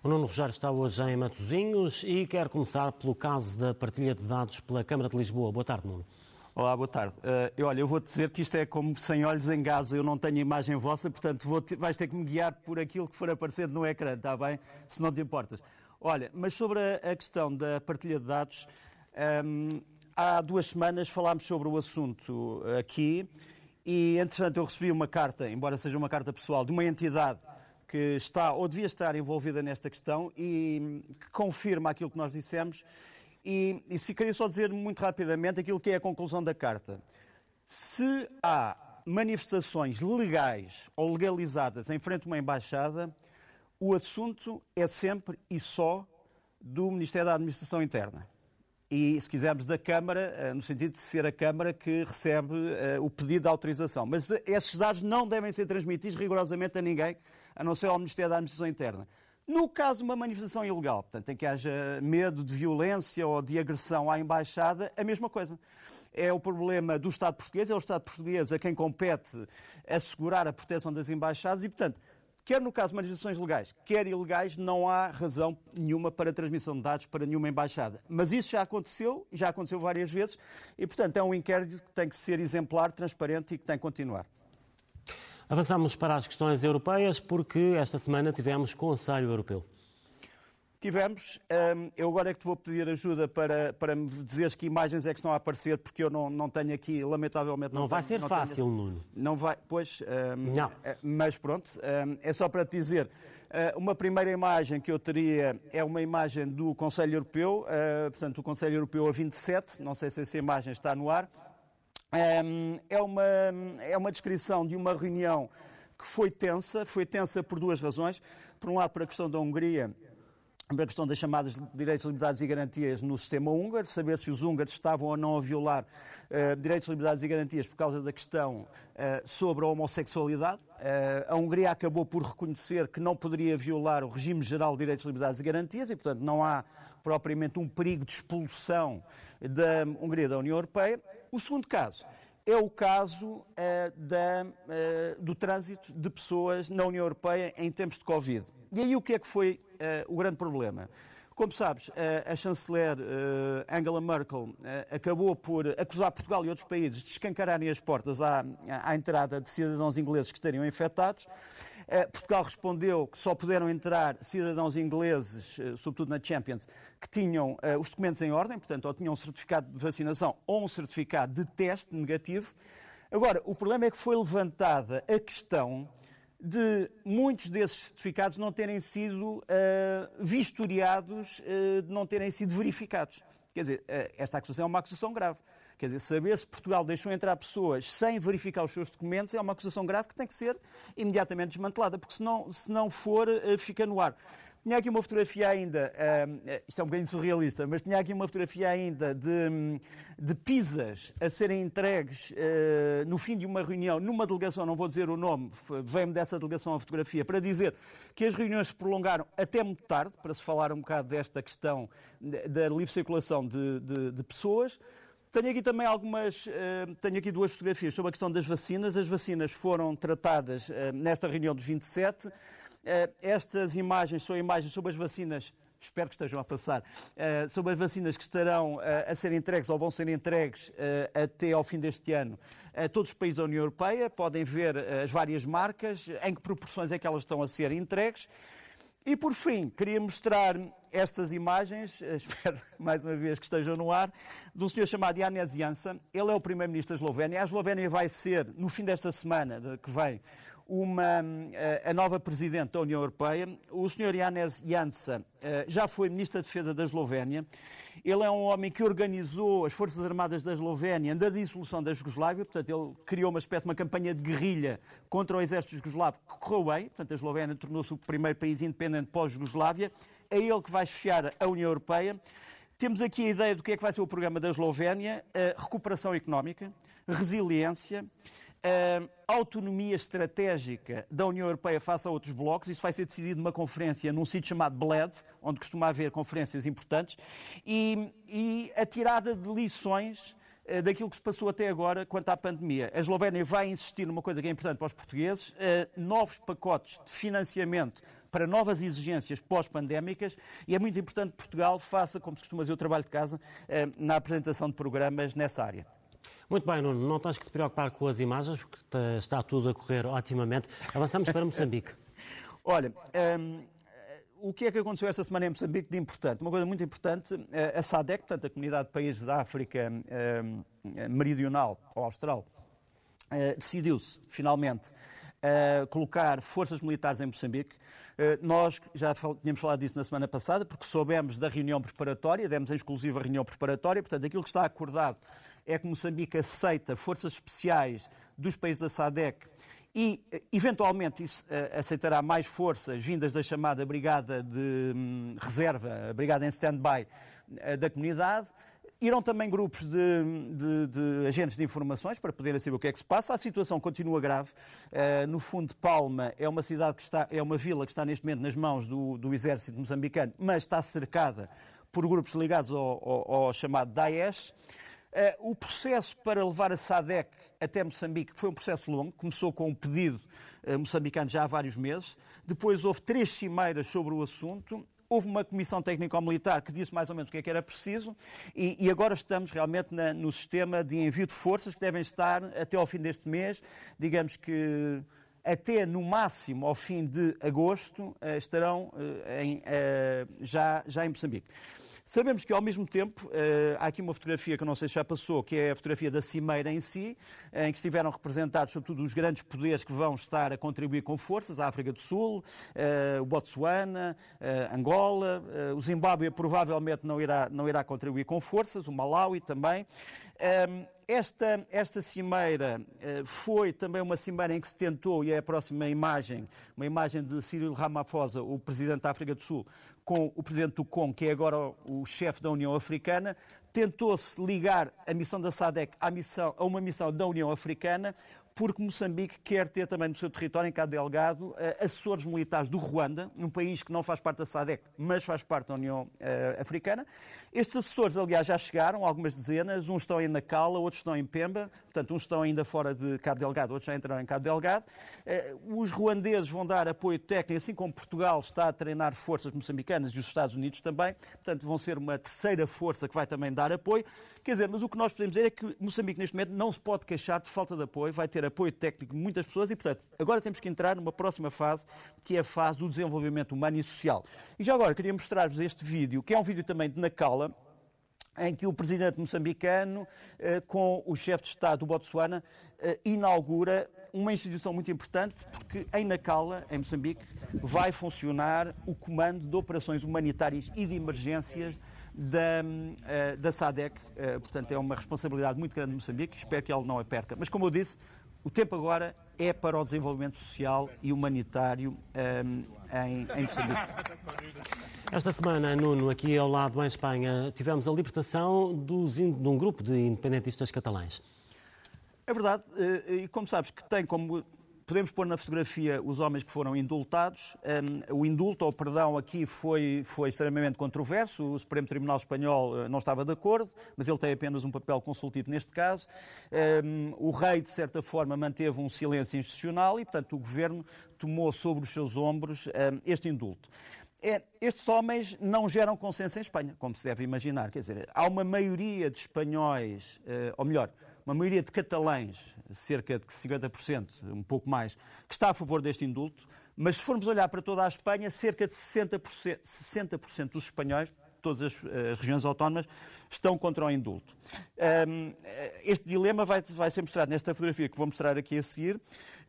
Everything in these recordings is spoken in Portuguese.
O Nuno Rogério está hoje em Matosinhos e quer começar pelo caso da partilha de dados pela Câmara de Lisboa. Boa tarde, Nuno. Olá, boa tarde. Uh, olha, eu vou dizer que isto é como sem olhos em Gaza, eu não tenho imagem vossa, portanto vou vais ter que me guiar por aquilo que for aparecendo no ecrã, está bem? Se não te importas. Olha, mas sobre a, a questão da partilha de dados, um, ehm, há duas semanas falámos sobre o assunto aqui e, entretanto, eu recebi uma carta, embora seja uma carta pessoal, de uma entidade que está ou devia estar envolvida nesta questão e que confirma aquilo que nós dissemos e, e se queria só dizer muito rapidamente aquilo que é a conclusão da carta. Se há manifestações legais ou legalizadas em frente a uma embaixada, o assunto é sempre e só do Ministério da Administração Interna. E, se quisermos, da Câmara, eh, no sentido de ser a Câmara que recebe uh, o pedido de autorização. Mas uh, esses dados não devem ser transmitidos rigorosamente a ninguém, a não ser ao Ministério da Administração Interna. No caso de uma manifestação ilegal, portanto, em que haja medo de violência ou de agressão à embaixada, a mesma coisa. É o problema do Estado português, é o Estado português a quem compete assegurar a proteção das embaixadas e, portanto, quer no caso de manifestações legais, quer ilegais, não há razão nenhuma para transmissão de dados para nenhuma embaixada. Mas isso já aconteceu, já aconteceu várias vezes, e, portanto, é um inquérito que tem que ser exemplar, transparente e que tem que continuar. Avançamos para as questões europeias, porque esta semana tivemos Conselho Europeu. Tivemos. Eu agora é que te vou pedir ajuda para, para me dizeres que imagens é que estão a aparecer, porque eu não, não tenho aqui, lamentavelmente. Não, não vai tenho, ser fácil, tenho... Nuno. Não vai, pois. Não. É, mas pronto, é só para te dizer. Uh, uma primeira imagem que eu teria é uma imagem do Conselho Europeu, uh, portanto, o Conselho Europeu a 27, não sei se essa imagem está no ar. É uma, é uma descrição de uma reunião que foi tensa, foi tensa por duas razões. Por um lado, por a questão da Hungria, a questão das chamadas direitos, liberdades e garantias no sistema húngaro, saber se os húngaros estavam ou não a violar uh, direitos, liberdades e garantias por causa da questão uh, sobre a homossexualidade. Uh, a Hungria acabou por reconhecer que não poderia violar o regime geral de direitos, liberdades e garantias e, portanto, não há propriamente um perigo de expulsão da Hungria da União Europeia. O segundo caso é o caso uh, da, uh, do trânsito de pessoas na União Europeia em tempos de Covid. E aí o que é que foi uh, o grande problema? Como sabes, a chanceler Angela Merkel acabou por acusar Portugal e outros países de escancararem as portas à entrada de cidadãos ingleses que estariam infectados. Eh, Portugal respondeu que só puderam entrar cidadãos ingleses, eh, sobretudo na Champions, que tinham eh, os documentos em ordem, portanto, ou tinham um certificado de vacinação ou um certificado de teste negativo. Agora, o problema é que foi levantada a questão de muitos desses certificados não terem sido uh, vistoriados, uh, não terem sido verificados. Quer dizer, uh, esta acusação é uma acusação grave. Quer dizer, saber se Portugal deixou entrar pessoas sem verificar os seus documentos é uma acusação grave que tem que ser imediatamente desmantelada, porque se não, se não for, eh, fica no ar. Tinha aqui uma fotografia ainda, uh, isto é um bocadinho surrealista, mas tinha aqui uma fotografia ainda de, de pizzas a serem entregues uh, no fim de uma reunião, numa delegação, não vou dizer o nome, veio-me dessa delegação a fotografia, para dizer que as reuniões se prolongaram até muito tarde, para se falar um bocado desta questão da livre circulação de, de, de pessoas. Tenho aqui também algumas, uh, tenho aqui duas fotografias sobre a questão das vacinas. As vacinas foram tratadas uh, nesta reunião dos 27. Uh, eh, estas imagens são imagens sobre as vacinas, espero que estejam a passar, sobre as vacinas que estarão a ser entregues ou vão ser entregues até ao fim deste ano a todos os países da União Europeia. Podem ver as várias marcas, em que proporções é que elas estão a ser entregues. E por fim, queria mostrar estas imagens, espero mais uma vez que estejam no ar, de um senhor chamado Janez Jansa. Ele é o primeiro-ministro da Eslovénia. A Eslovénia vai ser, no fim desta semana que vem, uma, eh, a nova presidente da União Europeia. O senhor Janez Jansa eh, já foi ministro da Defesa da Eslovénia. Ele é um homem que organizou as Forças Armadas da Eslovénia da dissolução da Jugoslávia, portanto, ele criou uma espécie de uma campanha de guerrilha contra o exército jugoslavo que correu bem, portanto, a Eslovénia tornou-se o primeiro país independente pós-Jugoslávia. É ele que vai chefiar a União Europeia. Temos aqui a ideia do que é que vai ser o programa da Eslovénia: recuperação económica, resiliência, autonomia estratégica da União Europeia face a outros blocos. Isso vai ser decidido numa conferência num sítio chamado Bled, onde costuma haver conferências importantes, e, e a tirada de lições eh, daquilo que se passou até agora quanto à pandemia. A Eslovénia vai insistir numa coisa que é importante para os portugueses, eh, novos pacotes de financiamento para novas exigências pós-pandémicas e é muito importante que Portugal faça, como se costuma dizer, o trabalho de casa eh, na apresentação de programas nessa área. Muito bem, Nuno, não tens que te preocupar com as imagens, porque está tudo a correr otimamente. Avançamos para Moçambique. Olha, um, o que é que aconteceu esta semana em Moçambique de importante? Uma coisa muito importante, a SADEC, portanto, a Comunidade de Países da África um, Meridional ou Austral, uh, decidiu-se, finalmente, uh, colocar forças militares em Moçambique. Nós já tínhamos falado disso na semana passada, porque soubemos da reunião preparatória, demos em exclusiva a reunião preparatória, portanto, aquilo que está acordado é que Moçambique aceita forças especiais dos países da SADEC e, eventualmente, isso uh, aceitará mais forças vindas da chamada Brigada de um, Reserva, Brigada em Stand-by uh, da comunidade. Irão também grupos de, de, de, agentes de informações para poderem saber o que é que se passa. A situação continua grave. Uh, no fundo Palma é uma cidade que está, é uma vila que está neste momento nas mãos do, do exército moçambicano, mas está cercada por grupos ligados ao, ao, ao chamado Daesh. Uh, o processo para levar a SADEC até Moçambique foi um processo longo, começou com um pedido uh, moçambicano já há vários meses, depois houve três cimeiras sobre o assunto, houve uma comissão técnico-militar que disse mais ou menos o que, é que era preciso. E, e agora estamos realmente na, no sistema de envio de forças que devem estar até ao fim deste mês, digamos que até no máximo ao fim de agosto uh, estarão em, já, já em Moçambique. Sabemos que, ao mesmo tempo, eh, há aqui uma fotografia que eu não sei se já passou, que é a fotografia da Cimeira em si, em que estiveram representados, sobretudo, os grandes poderes que vão estar a contribuir com forças, a África do Sul, eh, o Botsuana, eh, Angola, o Zimbábue provavelmente não irá, não irá contribuir com forças, o Malawi também. Esta, esta cimeira foi também uma cimeira em que se tentou, e é a próxima imagem, uma imagem de Cyril Ramaphosa, o presidente da África do Sul, com o presidente do Congo, que é agora o chefe da União Africana, tentou-se ligar a missão da SADEC à missão, a uma missão da União Africana, porque Moçambique quer ter também no seu território, em Cabo Delgado, eh, assessores militares do Ruanda, um país que não faz parte da SADEC, mas faz parte da União uh, Africana. Estes assessores, aliás, já chegaram, algumas dezenas, uns estão em Nacala, outros estão em Pemba, portanto, uns estão ainda fora de Cabo Delgado, outros já entraram em Cabo Delgado. Uh, os ruandeses vão dar apoio técnico, assim como Portugal está a treinar forças moçambicanas e os Estados Unidos também, portanto, vão ser uma terceira força que vai também dar apoio. Quer dizer, mas o que nós podemos dizer é que Moçambique, neste momento, não se pode queixar de falta de apoio, vai ter apoio técnico de muitas pessoas e, portanto, agora temos que entrar numa próxima fase, que é a fase do desenvolvimento humano e social. E já agora queria mostrar-vos este vídeo, que é um vídeo também de Nacala, em que o presidente moçambicano, eh, com o chefe de Estado do Botsuana, eh, inaugura uma instituição muito importante, porque em Nacala, em Moçambique, vai funcionar o Comando de Operações Humanitárias e de Emergências da, uh, da SADEC. Portanto, é uma responsabilidade muito grande de Moçambique. Espero que ele não a perca. Mas, como eu disse, o tempo agora é para o desenvolvimento social e humanitário um, em, em Moçambique. Esta semana, Nuno, aqui ao lado em Espanha, tivemos a libertação dos, de um grupo de independentistas catalães. É verdade, eh, e como sabes que tem como Podemos pôr na fotografia os homens que foram indultados. Um, o indulto ou perdão aqui foi, foi extremamente controverso. O Supremo Tribunal Espanhol uh, não estava de acordo, mas ele tem apenas um papel consultivo neste caso. Um, o rei, de certa forma, manteve um silêncio institucional e, portanto, o governo tomou sobre os seus ombros um, este indulto. É, estes homens não geram consenso em Espanha, como se deve imaginar. Quer dizer, há uma maioria de espanhóis, uh, ou melhor, uma maioria de catalães, cerca de 50%, um pouco mais, que está a favor deste indulto, mas se formos olhar para toda a Espanha, cerca de 60%, 60 dos espanhóis, todas as, as, regiões autónomas, estão contra o indulto. Um, este dilema vai, vai, ser mostrado nesta fotografia que vou mostrar aqui a seguir.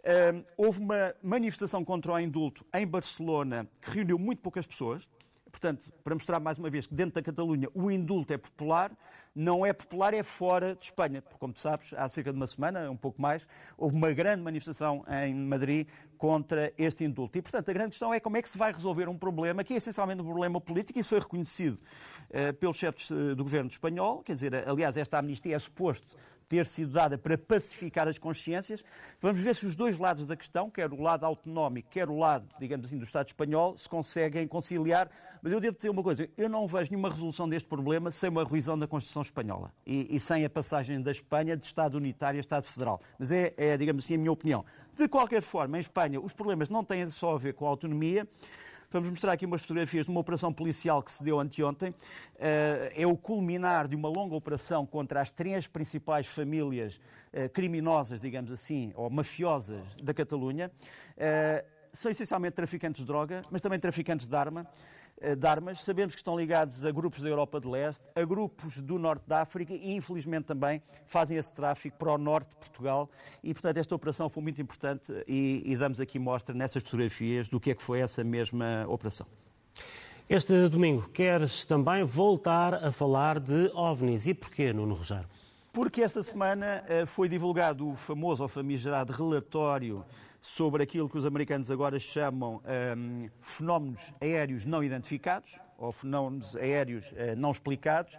Um, houve uma manifestação contra o indulto em Barcelona que reuniu muito poucas pessoas, Portanto, para mostrar mais uma vez que dentro da Catalunha o indulto é popular, não é popular, é fora de Espanha. Porque, como sabes, há cerca de uma semana, um pouco mais, houve uma grande manifestação em Madrid contra este indulto. E, portanto, a grande questão é como é que se vai resolver um problema que é essencialmente um problema político, e isso foi reconhecido uh, pelos chefes uh, do governo espanhol. Quer dizer, aliás, esta amnistia é suposto ter sido dada para pacificar as consciências. Vamos ver se os dois lados da questão, quer o lado autonómico, quer o lado, digamos assim, do Estado espanhol, se conseguem conciliar. Mas eu devo dizer uma coisa: eu não vejo nenhuma resolução deste problema sem uma revisão da Constituição espanhola e, e sem a passagem da Espanha de Estado unitário a Estado federal. Mas é, é, digamos assim, a minha opinião. De qualquer forma, em Espanha, os problemas não têm só a ver com a autonomia. Vamos mostrar aqui umas fotografias de uma operação policial que se deu anteontem. Uh, é o culminar de uma longa operação contra as três principais famílias uh, criminosas, digamos assim, ou mafiosas da Catalunha. Uh, são essencialmente traficantes de droga, mas também traficantes de arma. Eh, de armas. Sabemos que estão ligados a grupos da Europa de Leste, a grupos do Norte da África e, infelizmente, também fazem esse tráfico para o Norte de Portugal. E, portanto, esta operação foi muito importante e, e damos aqui mostra nessas fotografias do que é que foi essa mesma operação. Este domingo queres também voltar a falar de OVNIs. E porquê, Nuno Rogério? Porque esta semana eh, foi divulgado o famoso ou famigerado relatório sobre aquilo que os americanos agora chamam um, fenómenos aéreos não identificados, ou fenómenos aéreos uh, não explicados.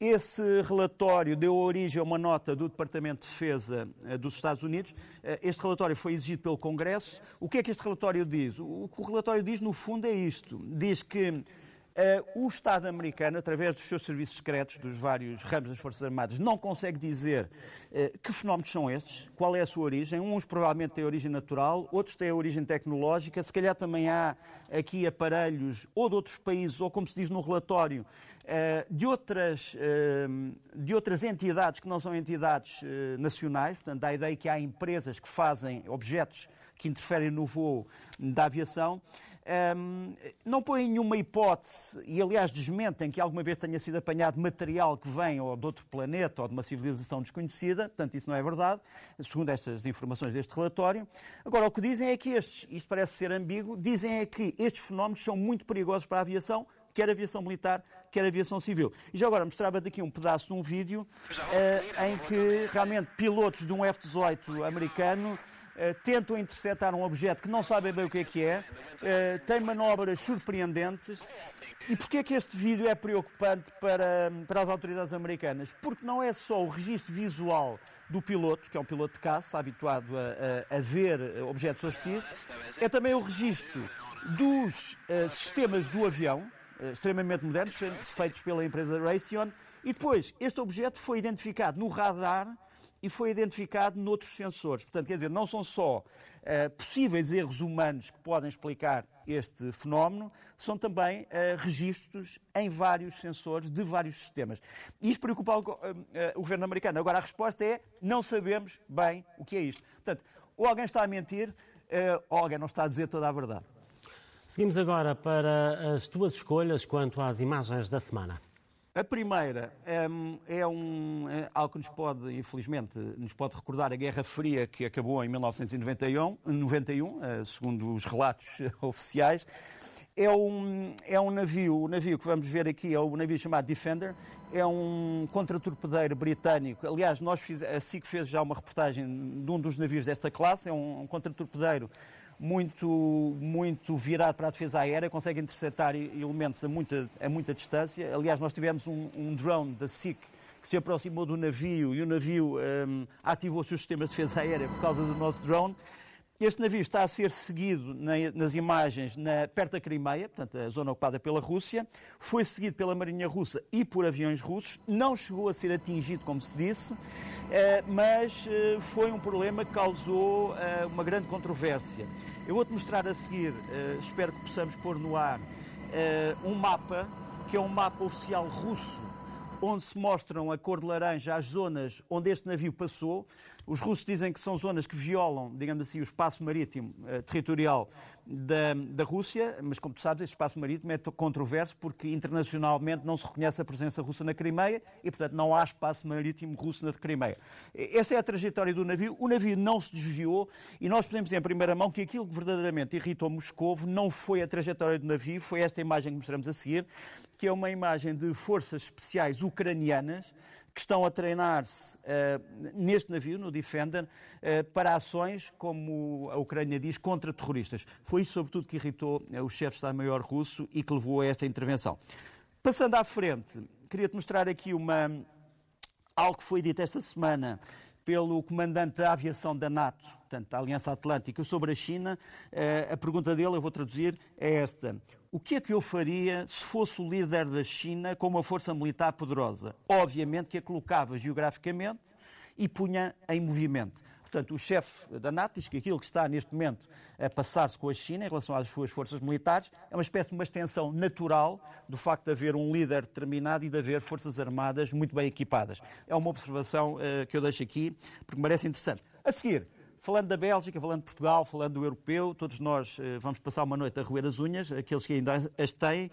Esse relatório deu origem a uma nota do Departamento de Defesa uh, dos Estados Unidos. Este relatório foi exigido pelo Congresso. O que é que este relatório diz? O que o relatório diz, no fundo, é isto: diz que o Estado americano, através dos seus serviços secretos, dos vários ramos das Forças Armadas, não consegue dizer uh, que fenómenos são estes, qual é a sua origem. Uns provavelmente têm origem natural, outros têm origem tecnológica. Se calhar também há aqui aparelhos ou de outros países, ou como se diz no relatório, uh, de, outras, de outras entidades que não são entidades nacionais. Portanto, a ideia que há empresas que fazem objetos que interferem no voo da aviação. Um, não põem nenhuma hipótese, e aliás desmentem que alguma vez tenha sido apanhado material que vem ou de outro planeta ou de uma civilização desconhecida, portanto isso não é verdade, segundo estas informações deste relatório. Agora, o que dizem é que estes, isto parece ser ambíguo, dizem é que estes fenómenos são muito perigosos para a aviação, quer a aviação militar, quer a aviação civil. E já agora mostrava daqui um pedaço de um vídeo uh, em que realmente pilotos de um F-18 americano tentam interceptar um objeto que não sabem bem o que é que é, eh, tem manobras surpreendentes. E porquê é que este vídeo é preocupante para, para as autoridades americanas? Porque não é só o registro visual do piloto, que é um piloto de caça, habituado a, a, a ver objetos hostis, é também o registro dos uh, sistemas do avião, uh, extremamente modernos, feitos pela empresa Raytheon, e depois este objeto foi identificado no radar e foi identificado noutros sensores. Portanto, quer dizer, não são só uh, possíveis erros humanos que podem explicar este fenómeno, são também uh, registros em vários sensores de vários sistemas. Isto preocupa o, uh, o governo americano. Agora, a resposta é: não sabemos bem o que é isto. Portanto, ou alguém está a mentir, ou alguém não está a dizer toda a verdade. Seguimos agora para as tuas escolhas quanto às imagens da semana. A primeira é, é, um, é algo que nos pode, infelizmente, nos pode recordar a Guerra Fria que acabou em 1991, 91, eh, segundo os relatos oficiais. É um, é um navio, o navio que vamos ver aqui é o navio chamado Defender, é um contratorpedeiro britânico. Aliás, nós fiz, a SIC fez já uma reportagem de um dos navios desta classe, é um, um contratorpedeiro muito, muito virado para a defesa aérea, consegue interceptar elementos a muita, a muita distância. Aliás, nós tivemos um, um drone da SIC que se aproximou do navio e o navio um, ativou os seus sistemas de defesa aérea por causa do nosso drone. Este navio está a ser seguido na, nas imagens na, perto da Crimeia, portanto, a zona ocupada pela Rússia. Foi seguido pela Marinha Russa e por aviões russos. Não chegou a ser atingido, como se disse, eh, mas eh, foi um problema que causou eh, uma grande controvérsia. Eu vou-te mostrar a seguir, espero que possamos pôr no ar, um mapa, que é um mapa oficial russo, onde se mostram a cor de laranja as zonas onde este navio passou. Os russos dizem que são zonas que violam, digamos assim, o espaço marítimo uh, territorial da, da Rússia, mas como tu sabes, este espaço marítimo é controverso porque internacionalmente não se reconhece a presença russa na Crimeia e, portanto, não há espaço marítimo russo na Crimeia. Essa é a trajetória do navio. O navio não se desviou e nós podemos dizer em primeira mão que aquilo que verdadeiramente irritou Moscou não foi a trajetória do navio, foi esta imagem que mostramos a seguir, que é uma imagem de forças especiais ucranianas que estão a treinar-se uh, neste navio, no Defender, uh, para ações, como a Ucrânia diz, contra terroristas. Foi isso, sobretudo, que irritou uh, chefe de Estado-Maior russo e que levou a esta intervenção. Passando à frente, queria-te mostrar aqui uma, algo que foi dito esta semana pelo comandante da aviação da NATO, portanto, da Aliança Atlântica, sobre a China. A pergunta dele, eu vou traduzir, é esta o que é que eu faria se fosse o líder da China com uma força militar poderosa? Obviamente que a colocava geograficamente e punha em movimento. portanto, o chefe da NATO diz que aquilo que está neste momento a passar-se com a China em relação às suas forças militares é uma espécie de uma extensão natural do facto de haver um líder determinado e de haver forças armadas muito bem equipadas. É uma observação uh, que eu deixo aqui porque me parece interessante. A seguir, falando da Bélgica, falando de Portugal, falando do europeu, todos nós uh, vamos passar uma noite a roer as unhas, aqueles que ainda as têm.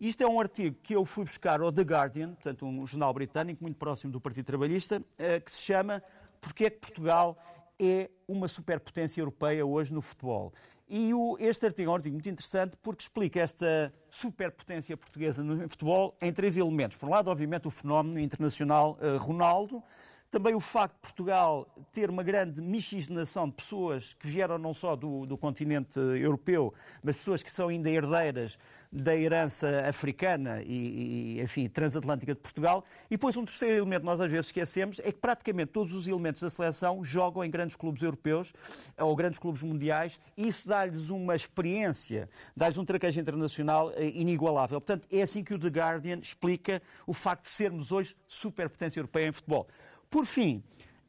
Isto é um artigo que eu fui buscar ao The Guardian, portanto um jornal britânico muito próximo do Partido Trabalhista, uh, que se chama Porquê é que Portugal é uma superpotência europeia hoje no futebol. E este artigo é um artigo muito interessante porque explica esta superpotência portuguesa no futebol em três elementos. Por um lado, obviamente, o fenómeno internacional uh, Ronaldo, também o facto de Portugal ter uma grande miscigenação de pessoas que vieram não só do, do continente europeu, mas pessoas que são ainda herdeiras da herança africana e, e, enfim, transatlântica de Portugal. E depois um terceiro elemento que nós às vezes esquecemos é que praticamente todos os elementos da seleção jogam em grandes clubes europeus ou grandes clubes mundiais e isso dá-lhes uma experiência, dá-lhes um traquejo internacional eh, inigualável. Portanto, é assim que o The Guardian explica o facto de sermos hoje superpotência europeia em futebol. Por fim,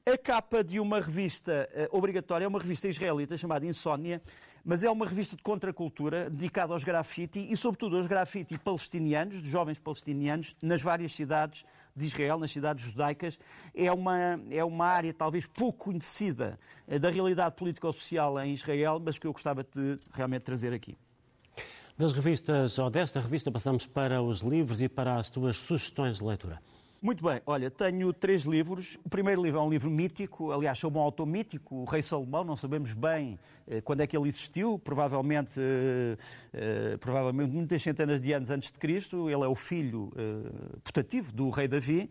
a capa de uma revista uh, obrigatória é uma revista israelita chamada Insónia, mas é uma revista de contracultura dedicada aos grafite e, sobretudo, aos grafite palestinianos, de jovens palestinianos, nas várias cidades de Israel, nas cidades judaicas. É uma, é uma área talvez pouco conhecida uh, da realidade político-social em Israel, mas que eu gostava de realmente trazer aqui. Das revistas, ou desta revista, passamos para os livros e para as tuas sugestões de leitura. Muito bem, olha, tenho três livros. O primeiro livro é um livro mítico, aliás, sobre um autor mítico, o Rei Salomão, não sabemos bem eh, quando é que ele existiu, provavelmente, eh, eh, provavelmente muitas centenas de anos antes de Cristo. Ele é o filho eh, putativo do rei Davi,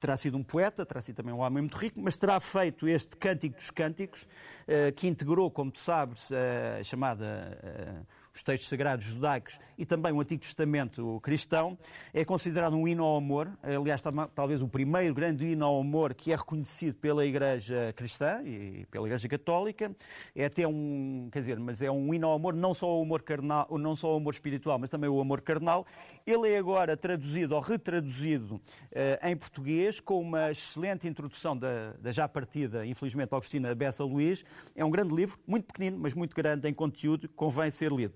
terá sido um poeta, terá sido também um homem muito rico, mas terá feito este Cântico dos Cânticos, eh, que integrou, como tu sabes, a chamada os textos sagrados judaicos e também o Antigo Testamento cristão, é considerado um hino ao amor, aliás, talvez o primeiro grande hino ao amor que é reconhecido pela Igreja cristã e pela Igreja Católica. É até um, quer dizer, mas é um hino ao amor, não só o amor carnal, não só o amor espiritual, mas também o amor carnal. Ele é agora traduzido ou retraduzido uh, em português com uma excelente introdução da, da já partida, infelizmente, Augustina Bessa Luís. É um grande livro, muito pequenino, mas muito grande em conteúdo, convém ser lido.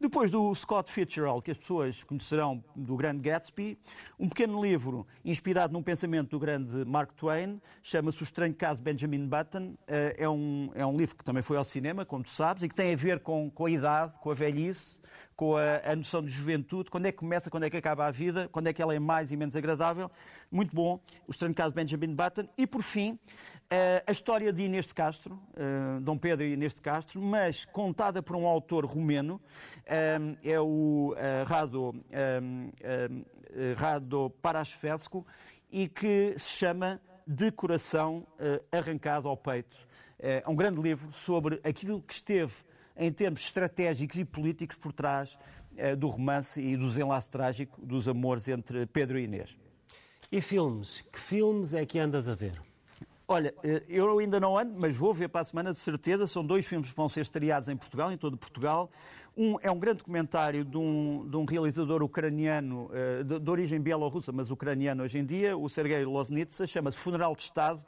Depois do Scott Fitzgerald, que as pessoas conhecerão do grande Gatsby, um pequeno livro inspirado num pensamento do grande Mark Twain, chama-se O Estranho Caso Benjamin Button. Eh, é um, é um livro que também foi ao cinema, como tu sabes, e que tem a ver com, com a idade, com a velhice, com a, a, noção de juventude, quando é que começa, quando é que acaba a vida, quando é que ela é mais e menos agradável. Muito bom, o estranho caso de Benjamin Button. E, por fim, Uh, a história de Inês de Castro, uh, Dom Pedro e Inês de Castro, mas contada por um autor romeno, é o Rado, Rado Parasfesco, e que se chama De Coração Arrancado ao Peito. É um grande livro sobre aquilo que esteve em termos estratégicos e políticos por trás do romance e do desenlace trágico dos amores entre Pedro e Inês. E filmes? Que filmes é que andas a ver? Olha, eh, eu ainda não ando, mas vou ver para a semana de certeza. São dois filmes que vão ser estreados em Portugal, em todo Portugal. Um é um grande documentário de um, de um realizador ucraniano, eh, de, de, origem bielorrussa, mas ucraniano hoje em dia, o Sergei Loznitsa, chama-se Funeral de Estado.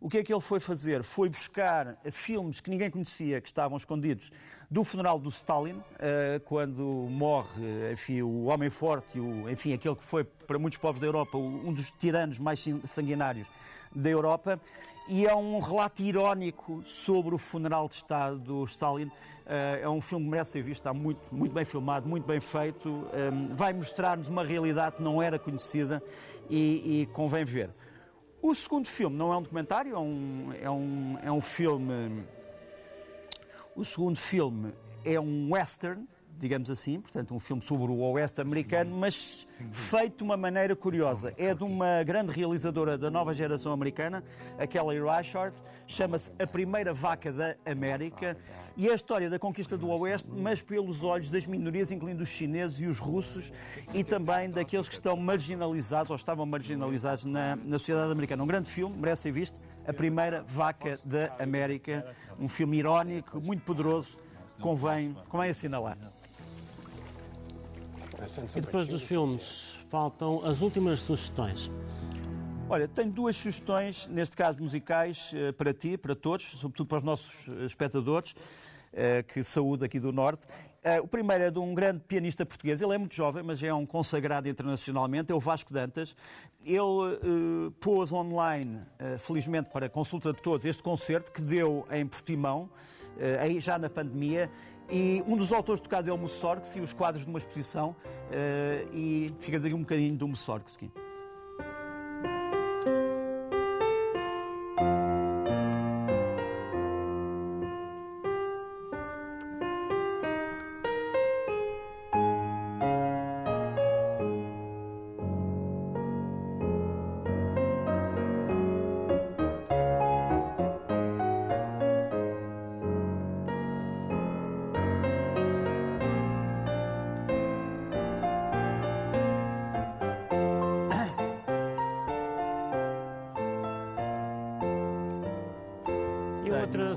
O que é que ele foi fazer? Foi buscar filmes que ninguém conhecia, que estavam escondidos, do funeral do Stalin, eh, quando morre enfim, o homem forte, o, enfim, aquele que foi, para muitos povos da Europa, um dos tiranos mais sanguinários da Europa e é um relato irónico sobre o funeral de Estado do Stalin. Eh, é um filme que merece ser visto, está muito, muito bem filmado, muito bem feito. Ehm, vai mostrar-nos uma realidade que não era conhecida e, e, convém ver. O segundo filme não é um documentário, é um, é um, é um filme. O segundo filme é um western digamos assim, portanto, um filme sobre o oeste americano, mas feito de uma maneira curiosa. É de uma grande realizadora da nova geração americana, a Kelly Reichardt, chama-se A Primeira Vaca da América, e é a história da conquista do oeste, mas pelos olhos das minorias, incluindo os chineses e os russos, e também daqueles que estão marginalizados, ou estavam marginalizados na, na sociedade americana. Um grande filme, merece ser visto, A Primeira Vaca da América, um filme irónico, muito poderoso, convém, convém assinalar. E depois dos filmes, faltam as últimas sugestões. Olha, tenho duas sugestões, neste caso musicais, eh, para ti, para todos, sobretudo para os nossos eh, espectadores, eh, que saúde aqui do Norte. O primeiro é de um grande pianista português, ele é muito jovem, mas é um consagrado internacionalmente, é o Vasco Dantas. Ele uh, pôs online, uh, felizmente para consulta de todos, este concerto que deu em Portimão, uh, aí já na pandemia, e um dos autores tocado é o Mussorgsky, os quadros de uma exposição, e fica-nos aqui um bocadinho do Mussorgsky.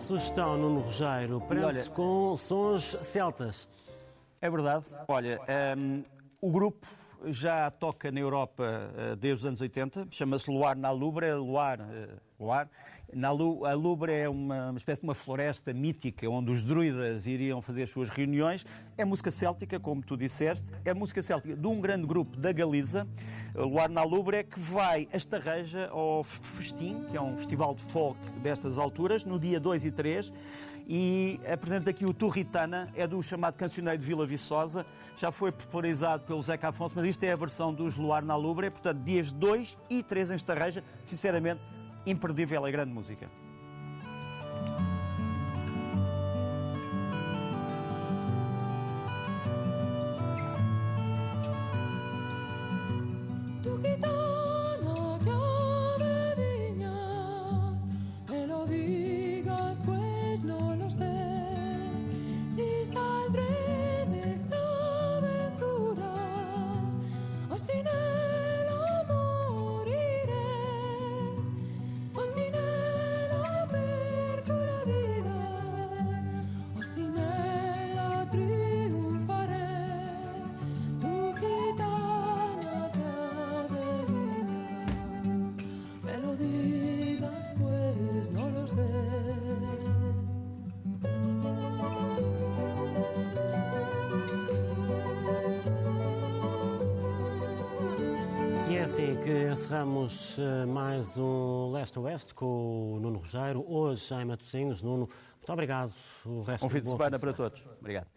Sugestão, Nuno Rogério, prende-se com sons celtas. É verdade. Olha, um, o grupo já toca na Europa uh, desde os anos 80, chama-se Luar na Lubre, Luar, uh, Luar. Na Lu, a Lubre é uma, uma, espécie de uma floresta mítica onde os druidas iriam fazer as suas reuniões. É música céltica, como tu disseste, é música céltica de um grande grupo da Galiza, Luar na Lubre, que vai a Estarreja ao Festim, que é um festival de folk destas alturas, no dia 2 e 3 e apresenta aqui o Turritana, é do chamado Cancioneiro de Vila Viçosa, já foi popularizado pelo Zeca Afonso, mas isto é a versão dos Luar na Lubre, portanto, dias 2 e 3 em Estarreja, sinceramente, imperdível a grande música. Encerramos eh, mais um Leste-Oeste com o Nuno Rogério, hoje em Matosinhos. Nuno, muito obrigado. O resto um fim de semana para todos. Obrigado.